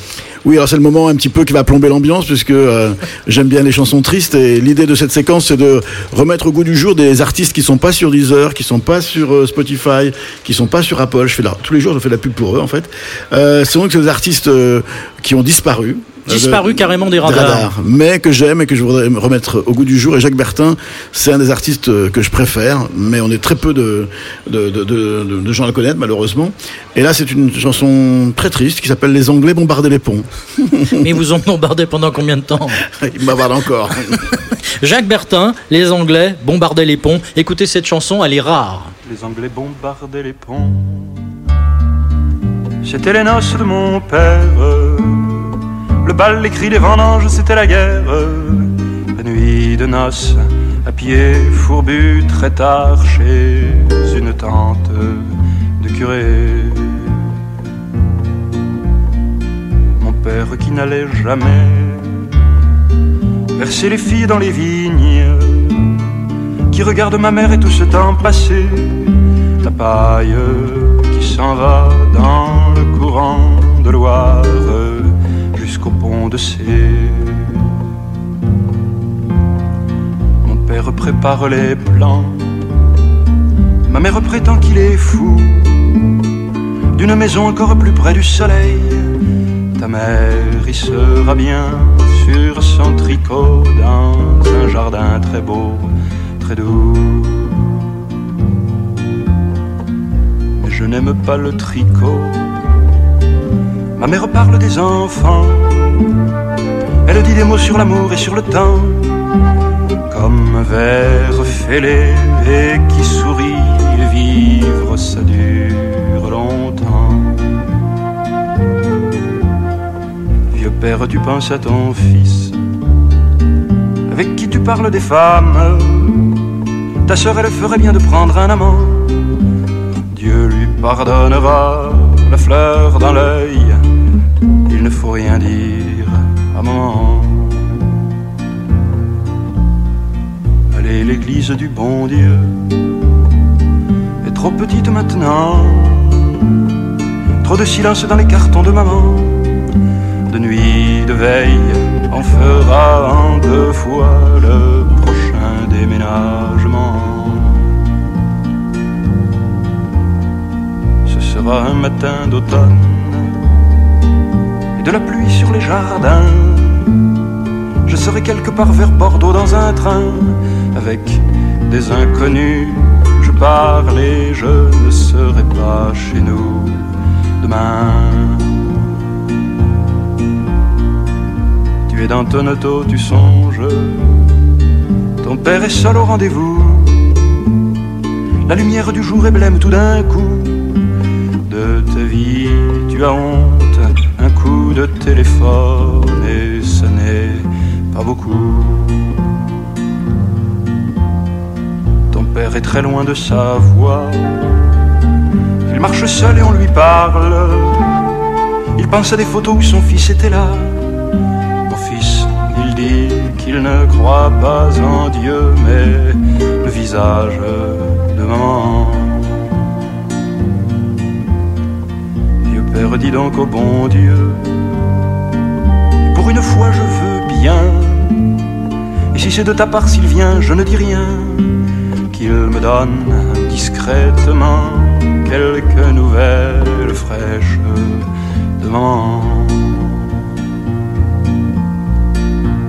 Oui, alors c'est le moment un petit peu qui va plomber l'ambiance puisque euh, j'aime bien les chansons tristes et l'idée de cette séquence c'est de remettre au goût du jour des artistes qui sont pas sur Deezer, qui sont pas sur euh, Spotify, qui sont pas sur Apple. Je fais la- tous les jours je fais la pub pour eux en fait. Euh, c'est donc des artistes euh, qui ont disparu. Euh, Disparu de- carrément des radars. mais que j'aime et que je voudrais me remettre au goût du jour. Et Jacques Bertin, c'est un des artistes euh, que je préfère, mais on est très peu de, de, de, de- de- de gens à le connaître, malheureusement. Et là, c'est une chanson très triste qui s'appelle Les Anglais bombardaient les ponts. (laughs) Mais ils vous ont bombardé pendant combien de temps (laughs) Il m'avarde encore. (laughs) Jacques Bertin, les Anglais bombardaient les ponts. Écoutez cette chanson, elle est rare. Les Anglais bombardaient les ponts. C'était les noces de mon père. Le bal, les cris, les vendanges, c'était la guerre. La nuit de noces, à pied fourbu, très tard chez une tante de curé. Mon père qui n'allait jamais verser les filles dans les vignes, qui regarde ma mère et tout ce temps passé, la paille qui s'en va dans le courant de Loire de. Mon père prépare les plans, ma mère prétend qu'il est fou d'une maison encore plus près du soleil. Ta mère y sera bien sur son tricot dans un jardin très beau, très doux. Mais je n'aime pas le tricot. Ma mère parle des enfants. Elle dit des mots sur l'amour et sur le temps. Comme un verre fêlé et qui sourit. Vivre, ça dure longtemps. Vieux père, tu penses à ton fils, avec qui tu parles des femmes. Ta sœur, elle ferait bien de prendre un amant. Dieu lui pardonnera la fleur dans l'œil. Rien dire à maman. Allez, l'église du bon Dieu est trop petite maintenant. Trop de silence dans les cartons de maman. De nuit, de veille, on fera en deux fois le prochain déménagement. Ce sera un matin d'automne de la pluie sur les jardins. Je serai quelque part vers Bordeaux dans un train avec des inconnus. Je parle je ne serai pas chez nous demain. Tu es dans ton auto, tu songes. Ton père est seul au rendez-vous. La lumière du jour est blême tout d'un coup. De ta vie, tu as honte. De téléphone et ce n'est pas beaucoup. Ton père est très loin de sa voix. Il marche seul et on lui parle. Il pense à des photos où son fils était là. Mon fils, il dit qu'il ne croit pas en Dieu, mais le visage de maman. Vieux père, dis donc au bon Dieu, une fois je veux bien. Et si c'est de ta part s'il vient, je ne dis rien. Qu'il me donne discrètement quelques nouvelles fraîches de.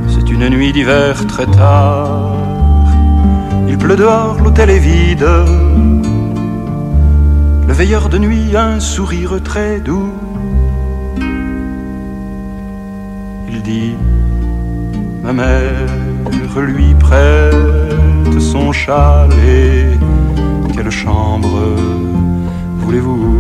C'est une nuit d'hiver très tard. Il pleut dehors, l'hôtel est vide. Le veilleur de nuit a un sourire très doux. Prête son châle et quelle chambre voulez-vous?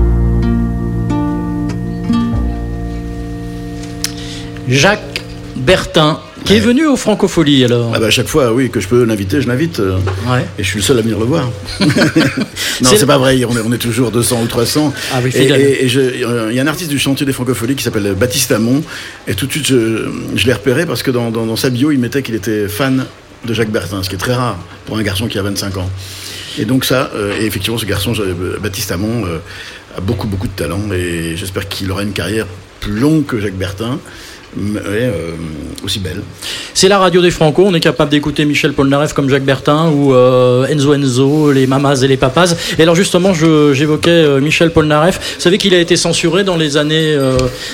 Jacques Bertin, Qui est venu au Francofolie alors? Ah bah, à chaque fois, oui, que je peux l'inviter, je l'invite. euh, Ouais. Et je suis le seul à venir le voir. (laughs) (laughs) non, C'est- pas vrai, on est, on est toujours 200 ou 300. Ah oui, et euh, il y a un artiste du chantier des Francopholies qui s'appelle Baptiste Amon. Et tout de suite, je, je l'ai repéré parce que dans, dans- dans sa bio, il mettait qu'il était fan de Jacques Bertin, ce qui est très rare pour un garçon qui a 25 ans. Et donc ça, euh, et effectivement, ce garçon, Baptiste Amon, euh, a beaucoup, beaucoup de talent. Et j'espère qu'il aura une carrière plus longue que Jacques Bertin, mais euh, aussi belle. C'est la radio des Franco, on est capable d'écouter Michel Polnareff comme Jacques Bertin ou Enzo Enzo, les mamas et les papas. Et alors justement, j'évoquais Michel Polnareff. Vous savez qu'il a été censuré dans les années,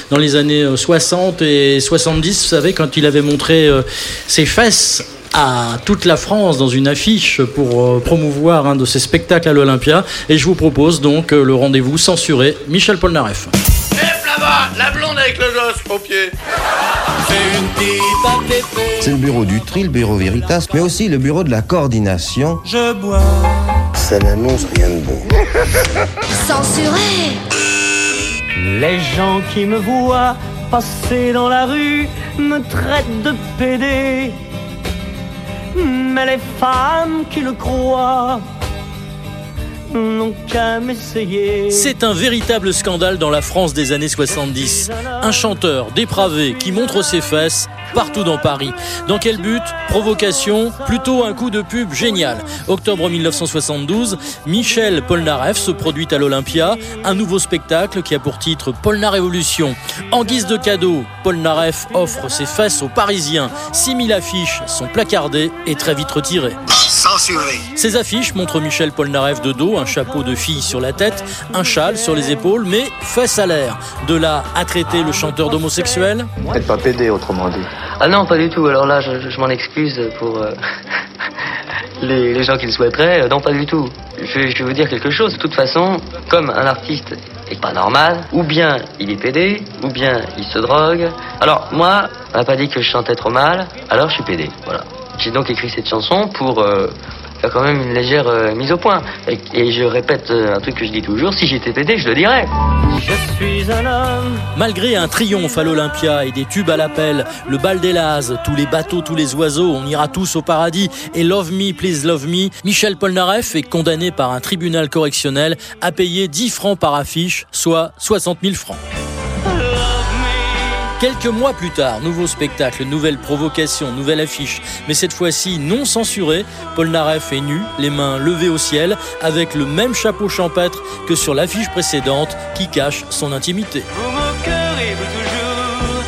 dans les années euh, 60 et 70. Vous savez, quand il avait montré ses fesses à toute la France dans une affiche pour euh, promouvoir un de ses spectacles à l'Olympia. Et je vous propose donc euh, le rendez-vous censuré Michel Polnareff. là-bas, la blonde avec le gosse au pied. C'est le bureau du tri, le bureau Veritas, mais aussi le bureau de la coordination. Je bois. Ça n'annonce rien de bon. (laughs) Censuré Les gens qui me voient passer dans la rue me traitent de pédé. Mais les femmes qui le croient C'est un véritable scandale dans la France des années 70. Un chanteur dépravé qui montre ses fesses partout dans Paris. Dans quel but? Provocation? Plutôt un coup de pub génial. Octobre 1972, Michel Polnareff se produit à l'Olympia, un nouveau spectacle qui a pour titre Polna Révolution. En guise de cadeau, Polnareff offre ses fesses aux Parisiens. 6000 affiches sont placardées et très vite retirées. Censuré. Ces affiches montrent Michel Polnareff de dos, un chapeau de fille sur la tête, un châle sur les épaules, mais fesses à l'air. De là à traiter le chanteur d'homosexuel Peut-être pas pédé, autrement dit. Ah non, pas du tout. Alors là, je, je m'en excuse pour euh, (laughs) les, les gens qui le souhaiteraient. Euh, Non, pas du tout. Je, vais- je vais vous dire quelque chose. De toute façon, comme un artiste est pas normal, ou bien il est pédé, ou bien il se drogue. Alors moi, on n'a pas dit que je chantais trop mal, alors je suis pédé. Voilà. J'ai donc écrit cette chanson pour euh, faire quand même une légère euh, mise au point. Et, je répète euh, un truc que je dis toujours, si j'étais pédé, je le dirais. Je suis un homme. Malgré un triomphe à l'Olympia et des tubes à l'appel, le bal des Lazes, tous les bateaux, tous les oiseaux, on ira tous au paradis et Love Me, Please Love Me, Michel Polnareff est condamné par un tribunal correctionnel à payer 10 francs par affiche, soit 60 000 francs. Quelques mois plus tard, nouveau spectacle, nouvelle provocation, nouvelle affiche, mais cette fois-ci non censurée. Polnareff est nu, les mains levées au ciel, avec le même chapeau champêtre que sur l'affiche précédente qui cache son intimité.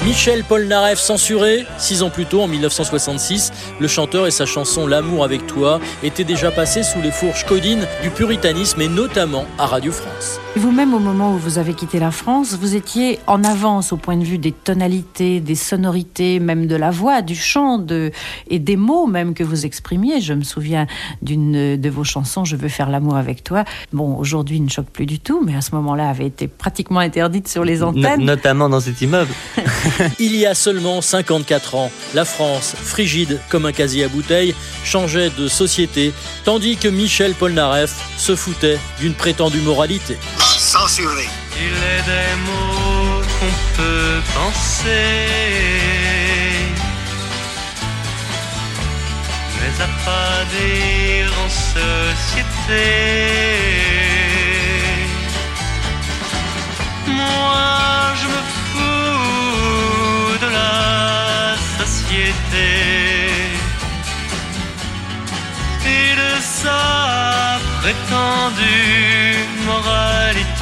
Michel Polnareff censuré, six ans plus tôt, en 1966, le chanteur et sa chanson L'amour avec toi étaient déjà passés sous les fourches codines du puritanisme et notamment à Radio France. Vous-même, au moment où vous avez quitté la France, vous étiez en avance au point de vue des tonalités, des sonorités, même de la voix, du chant de, et des mots même que vous exprimiez. Je me souviens d'une de vos chansons, Je veux faire l'amour avec toi. Bon, aujourd'hui, ne choque plus du tout, mais à ce moment-là, avait été pratiquement interdite sur les No- antennes. notamment dans cet immeuble. (laughs) (laughs) Il y a seulement 54 ans, la France, frigide comme un casier à bouteilles, changeait de société, tandis que Michel Polnareff se foutait d'une prétendue moralité. Censuré. Il est des mots qu'on peut penser, mais à pas dire en société. Moi,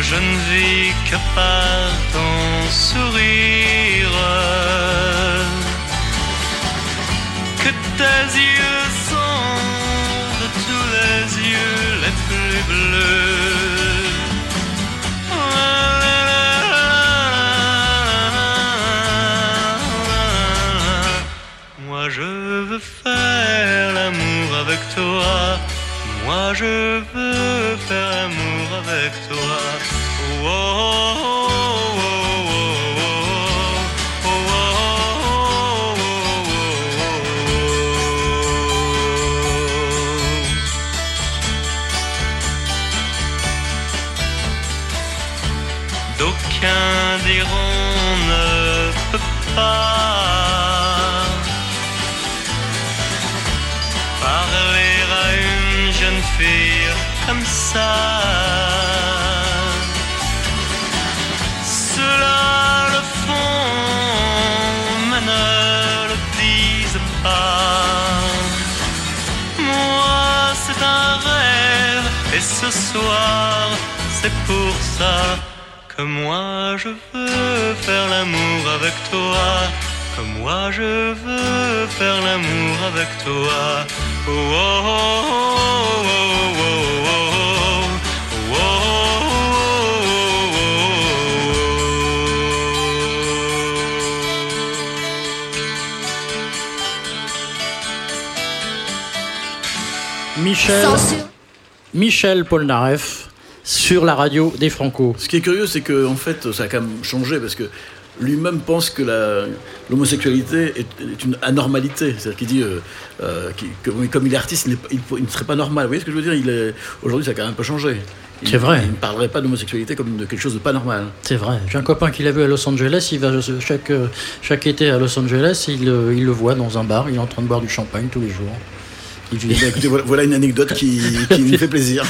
je ne vis que par ton sourire, que tes yeux sont de tous les yeux les plus bleus. Moi je veux faire l'amour avec toi, moi je veux faire l'amour avec c'est pour ça que moi je veux faire l'amour avec toi. Que moi je veux faire l'amour avec toi. Oh, oh, oh, oh, oh, oh, oh, Michel, Michel Polnareff sur la radio des Franco. Ce qui est curieux, c'est que en fait, ça a quand même changé parce que lui-même pense que l'homosexualité est, est une anormalité. C'est-à-dire qu'il dit euh, euh, que comme il est artiste, il, ne serait pas normal. Vous voyez ce que je veux dire? Aujourd'hui, ça a quand même un peu changé. C'est vrai. Il ne parlerait pas d'homosexualité comme de quelque chose de pas normal. C'est vrai. J'ai un copain qui l'a vu à Los Angeles. Il va chaque, chaque été à Los Angeles. Il, euh, il le voit dans un bar. Il est en train de boire du champagne tous les jours. Écoutez, voilà, une anecdote qui, me fait plaisir.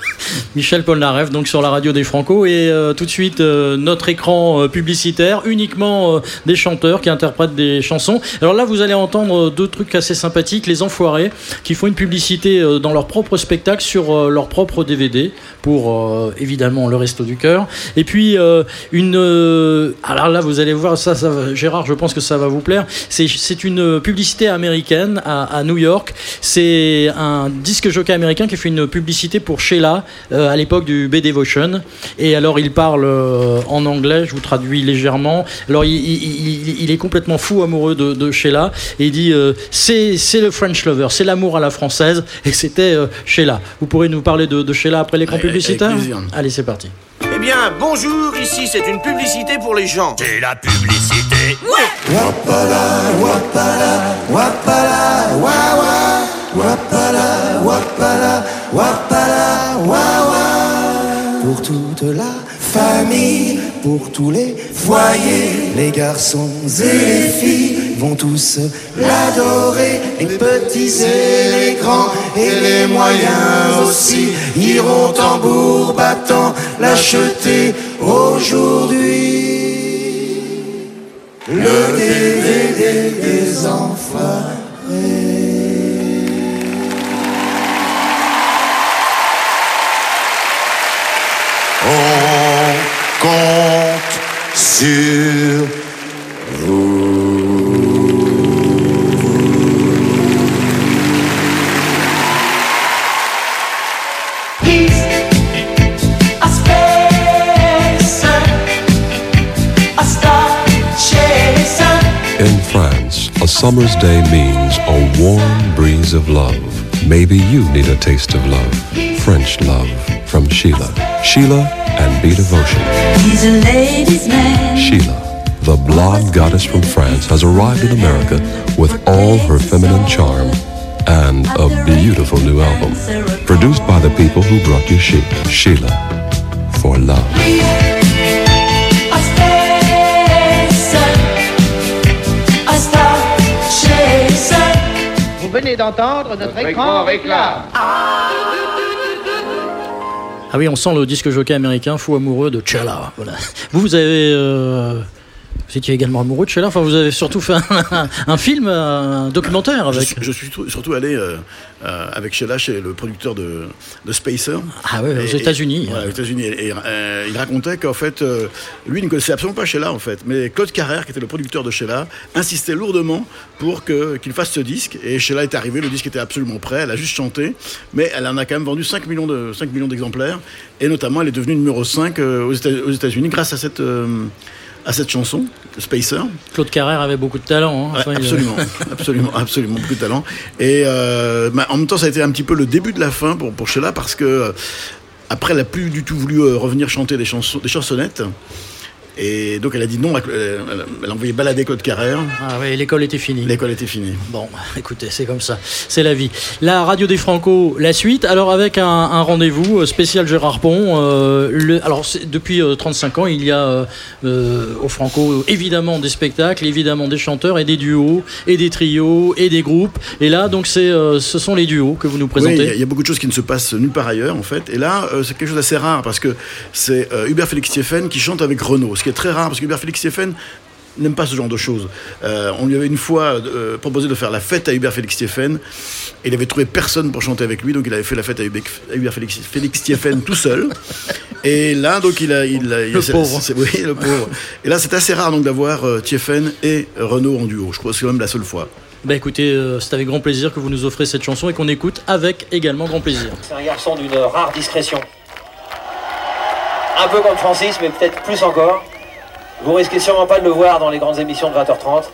(laughs) Michel Polnareff, donc sur la radio des Franco. Et euh, tout de suite, euh, notre écran euh, publicitaire, uniquement des chanteurs qui interprètent des chansons. Alors là, vous allez entendre deux trucs assez sympathiques. Les Enfoirés, qui font une publicité dans leur propre spectacle sur leur propre DVD, euh, évidemment le Resto du Cœur. Et puis, euh, une. euh, alors là, vous allez voir, ça, ça va- Gérard, je pense que ça va vous plaire. C'est une publicité américaine à, New York. C'est un disque jockey américain qui fait une publicité pour Sheila à l'époque du B Devotion. Et alors, il parle en anglais, je vous traduis légèrement. Alors, il, il- est complètement fou amoureux de, Sheila. Et il dit euh, c'est le French lover, c'est l'amour à la française. Et c'était Sheila. Vous pourrez nous parler de, Sheila après l'écran avec publicitaire plaisir. Allez, c'est parti. Eh bien, bonjour, ici c'est une publicité pour les gens. C'est la publicité. Wapala, wapala, wapala, wawa. Wapala, wapala, wapala, wawa. Pour toute la famille, pour tous les foyers, les garçons et les filles vont tous l'adorer. Les petits et les grands et les moyens aussi iront tambour battant l'acheter aujourd'hui. Le DVD des enfants. On compte sur He's a summer's day means a warm breeze of love. Maybe you need a taste of love. French love from Sheila. Sheila and Be Devotion. He's a ladies' man. Sheila, the blonde goddess from France, has arrived in America with all her feminine charm and a beautiful new album. Produced by the people who brought you She. Sheila. For love. Vous venez d'entendre notre, écran réclame. Ah oui, on sent le disque jockey américain fou amoureux de Chella. Voilà. Vous, vous avez. euh, Vous étiez également amoureux de Chella. Enfin, vous avez surtout fait un, un film, un documentaire Je avec. suis, je suis surtout- allé euh, euh, avec Sheila chez le producteur de, de Spacer. Ah ouais, aux États-Unis. voilà, aux États-Unis. Et, et, euh, il racontait qu'en fait, lui il ne connaissait absolument pas Sheila en fait, mais Claude Carrère, qui était le producteur de Sheila, insistait lourdement pour que qu'il fasse ce disque. Et Sheila est arrivée, le disque était absolument prêt, elle a juste chanté, mais elle en a quand même vendu 5 millions de 5 millions d'exemplaires. Et notamment, elle est devenue numéro 5 euh, aux Éta- aux États-Unis grâce à cette à cette chanson, Spacer. Claude Carrère avait beaucoup de talent. hein. Ouais, Enfin, il- absolument, (laughs) absolument, absolument, beaucoup de talent. Et euh, bah, en même temps, ça a été un petit peu le début de la fin pour, pour Sheila parce que euh, après, elle n'a plus du tout voulu euh, revenir chanter des, chansons, des chansonnettes. Et donc, elle a dit non. Elle, a envoyé balader Claude Carrère. Ah oui, l'école était finie. L'école était finie. Bon, (laughs) écoutez, c'est comme ça, c'est la vie. La radio des Franco, la suite. Alors avec un, un rendez-vous euh, spécial Gérard Pont. euh, le, alors depuis euh, 35 ans, il y a euh, euh, au Franco évidemment des spectacles, évidemment des chanteurs et des duos et des trios et des groupes. Et là, donc c'est, euh, ce sont les duos que vous nous présentez. il y a- il y, a beaucoup de choses qui ne se passent nulle part ailleurs, en fait. Et là, euh, c'est quelque chose d'assez rare parce que c'est euh, Hubert Félix Stéphane qui chante avec Renaud, ce qui est très rare parce que Hubert Félix Stéphane n'aime pas ce genre de choses. Euh, on lui avait une fois euh, proposé de faire la fête à Hubert Félix Stéphane et il avait trouvé personne pour chanter avec lui, donc il avait fait la fête à Hubert, à Hubert Félix, Félix Stéphane tout seul. (laughs) Et là, donc, il a. Il a- il- Le c'est- pauvre. c'est- Oui, le pauvre. Et là, c'est assez rare donc d'avoir euh, Tiefen et Renaud en duo. Je crois que c'est quand même la seule fois. Bah écoutez, euh, c'est avec grand plaisir que vous nous offrez cette chanson et qu'on écoute avec également grand plaisir. C'est un garçon d'une rare discrétion. Un peu comme Francis, mais peut-être plus encore. Vous risquez sûrement pas de le voir dans les grandes émissions de 20h30.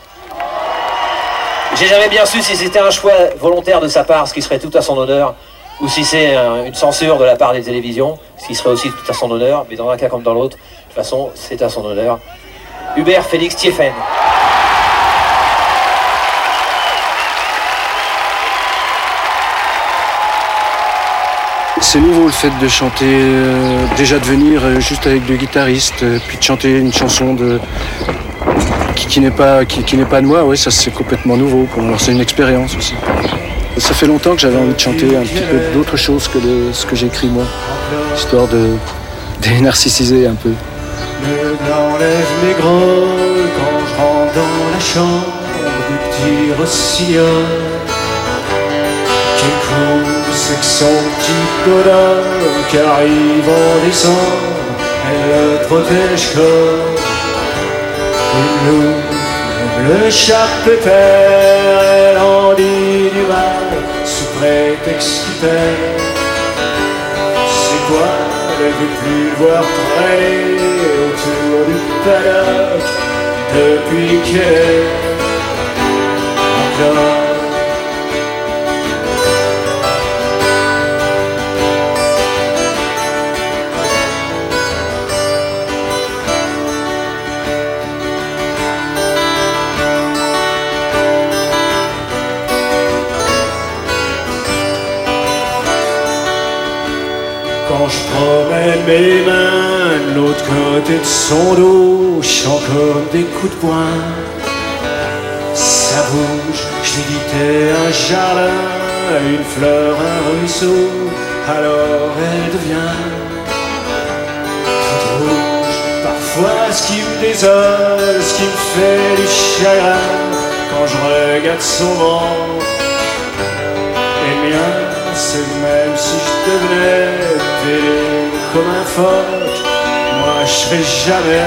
J'ai jamais bien su si c'était un choix volontaire de sa part, ce qui serait tout à son honneur, ou si c'est euh, une censure de la part des télévisions, ce qui serait aussi tout à son honneur, mais dans un cas comme dans l'autre, de toute façon, c'est à son honneur. Hubert Félix Tiefen. C'est nouveau le fait de chanter, euh, déjà de venir euh, juste avec deux guitaristes, euh, puis de chanter une chanson de, qui, qui n'est pas, qui, qui pas de moi, ouais, ça c'est complètement nouveau pour moi, c'est une expérience aussi. Ça fait longtemps que j'avais envie de chanter un petit peu d'autre chose que de ce que j'écris moi, histoire de dénarcissiser (laughs) un peu. Mes dans la chambre petit qui son petit bonhomme qui arrive en décembre. Elle le protège comme une loupe. Le pépère, elle en dit du mal sous prétexte qu'il perd. C'est quoi Elle veut plus le voir traîner autour du paddock depuis qu'elle est encore. Promène mes mains de l'autre côté de son dos, je comme des coups de poing. Ça bouge, je lui dis un jardin, une fleur, un ruisseau, alors elle devient toute rouge. Parfois ce qui me désole, ce qui me fait du chagrin, quand je regarde son ventre, et le mien, c'est même si je devenais comme un phoque. Moi, je serais jamais.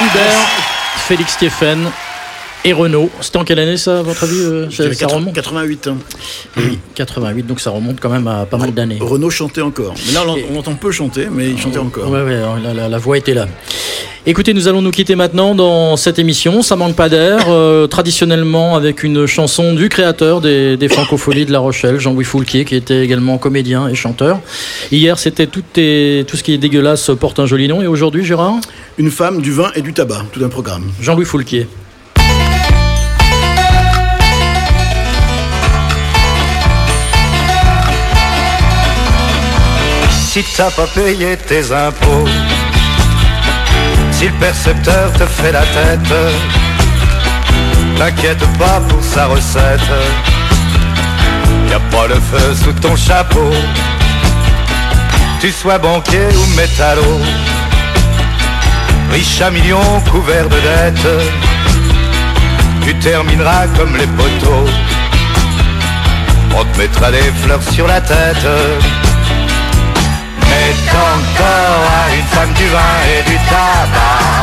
Hubert, Félix Stéphane et Renaud. C'était en quelle année ça, à votre avis euh, ça, dirais ça 80 remonte 88 ans. Oui, 88, donc ça remonte quand même à pas mal d'années. Renaud chantait encore. Mais là, on, on entend peu chanter, mais il chantait encore. Ouais, ouais, la, la- la voix était là. Écoutez, nous allons nous quitter maintenant dans cette émission. Ça manque pas d'air, euh, traditionnellement avec une chanson du créateur des, des Francopholies de La Rochelle, Jean-Louis Foulquier, qui était également comédien et chanteur. Hier, c'était tout, est- tout ce qui est dégueulasse porte un joli nom. Et aujourd'hui, Gérard? Une femme, du vin et du tabac, tout un programme. Jean-Louis Foulquier. Si t'as pas payé tes impôts, si le percepteur te fait la tête, t'inquiète pas pour sa recette. Y a pas le feu sous ton chapeau, tu sois banquier ou métallo, riche à millions couvert de dettes, tu termineras comme les poteaux. On te mettra des fleurs sur la tête. Encore à une femme, du vin et du tabac.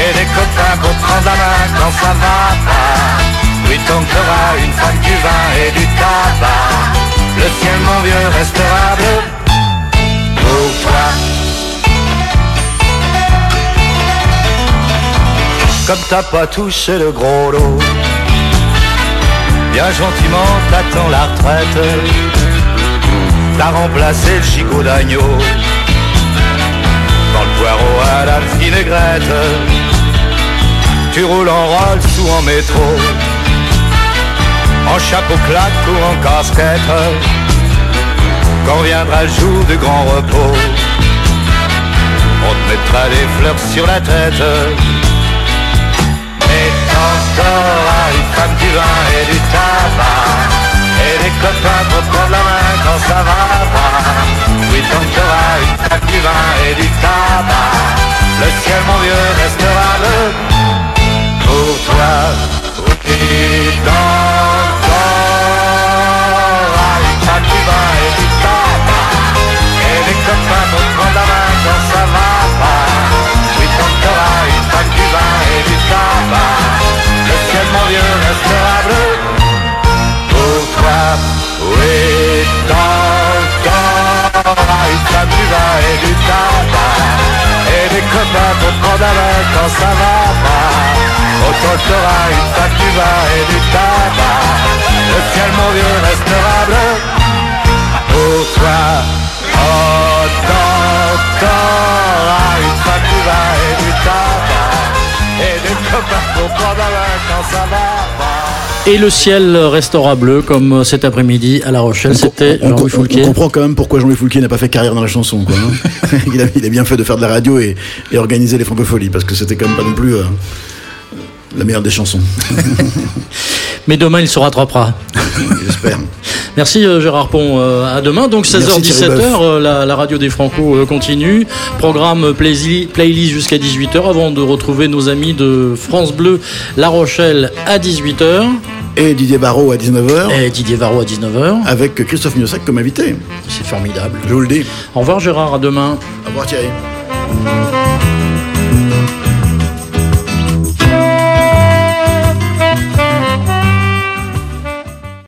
Et des copains pour prendre la main quand ça va pas. Oui, t'auras une femme, du vin et du tabac. Le ciel, mon vieux, restera bleu pour toi. Comme t'as pas touché le gros lot, bien gentiment t'attends la retraite. T'as remplacé le gigot d'agneau dans le poireau à la vinaigrette. Tu roules en Rolls ou en métro, en chapeau claque ou en casquette. Quand viendra le jour du grand repos, on te mettra des fleurs sur la tête. Et t'auras une femme du vin et du tabac Et des copains pour prendre la main quand ça va pas. Oui t'auras une femme du vin et du tabac. Le ciel mon vieux restera bleu Pour toi. Oui t'auras une femme du vin et du tabac. Et des copains pour prendre la main quand ça va pas. Oui t'auras une femme du vin et du tabac. Le ciel mon vieux restera Copains pour prendre la main quand ça va pas. Autant t'auras une femme du vin et du tabac. Le ciel mon vieux restera bleu. Pour toi Autant t'auras une femme du vin et du tabac. Et des copains pour prendre la main quand ça va pas Et le ciel restera bleu comme cet après-midi à La Rochelle. C'était Jean-Louis Foulquier. on comprend quand même pourquoi Jean-Louis Foulquier n'a pas fait carrière dans la chanson. Quoi, hein. (laughs) il, a, il a bien fait de faire de la radio et, et organiser les francopholies parce que c'était quand même pas non plus euh, la meilleure des chansons. (laughs) Mais demain, il se rattrapera. (laughs) J'espère. Merci euh, Gérard Pont. Euh, à demain. Donc Merci, 16h-17h, Thierry Boeuf. euh, la, la radio des Franco continue. Programme playlist jusqu'à 18h avant de retrouver nos amis de France Bleu La Rochelle à 18h. Et Didier Varro à 19h. Et Didier Varro à 19h. Avec Christophe Miossac comme invité. C'est formidable. Je vous le dis. Au revoir Gérard, à demain. Au revoir Thierry.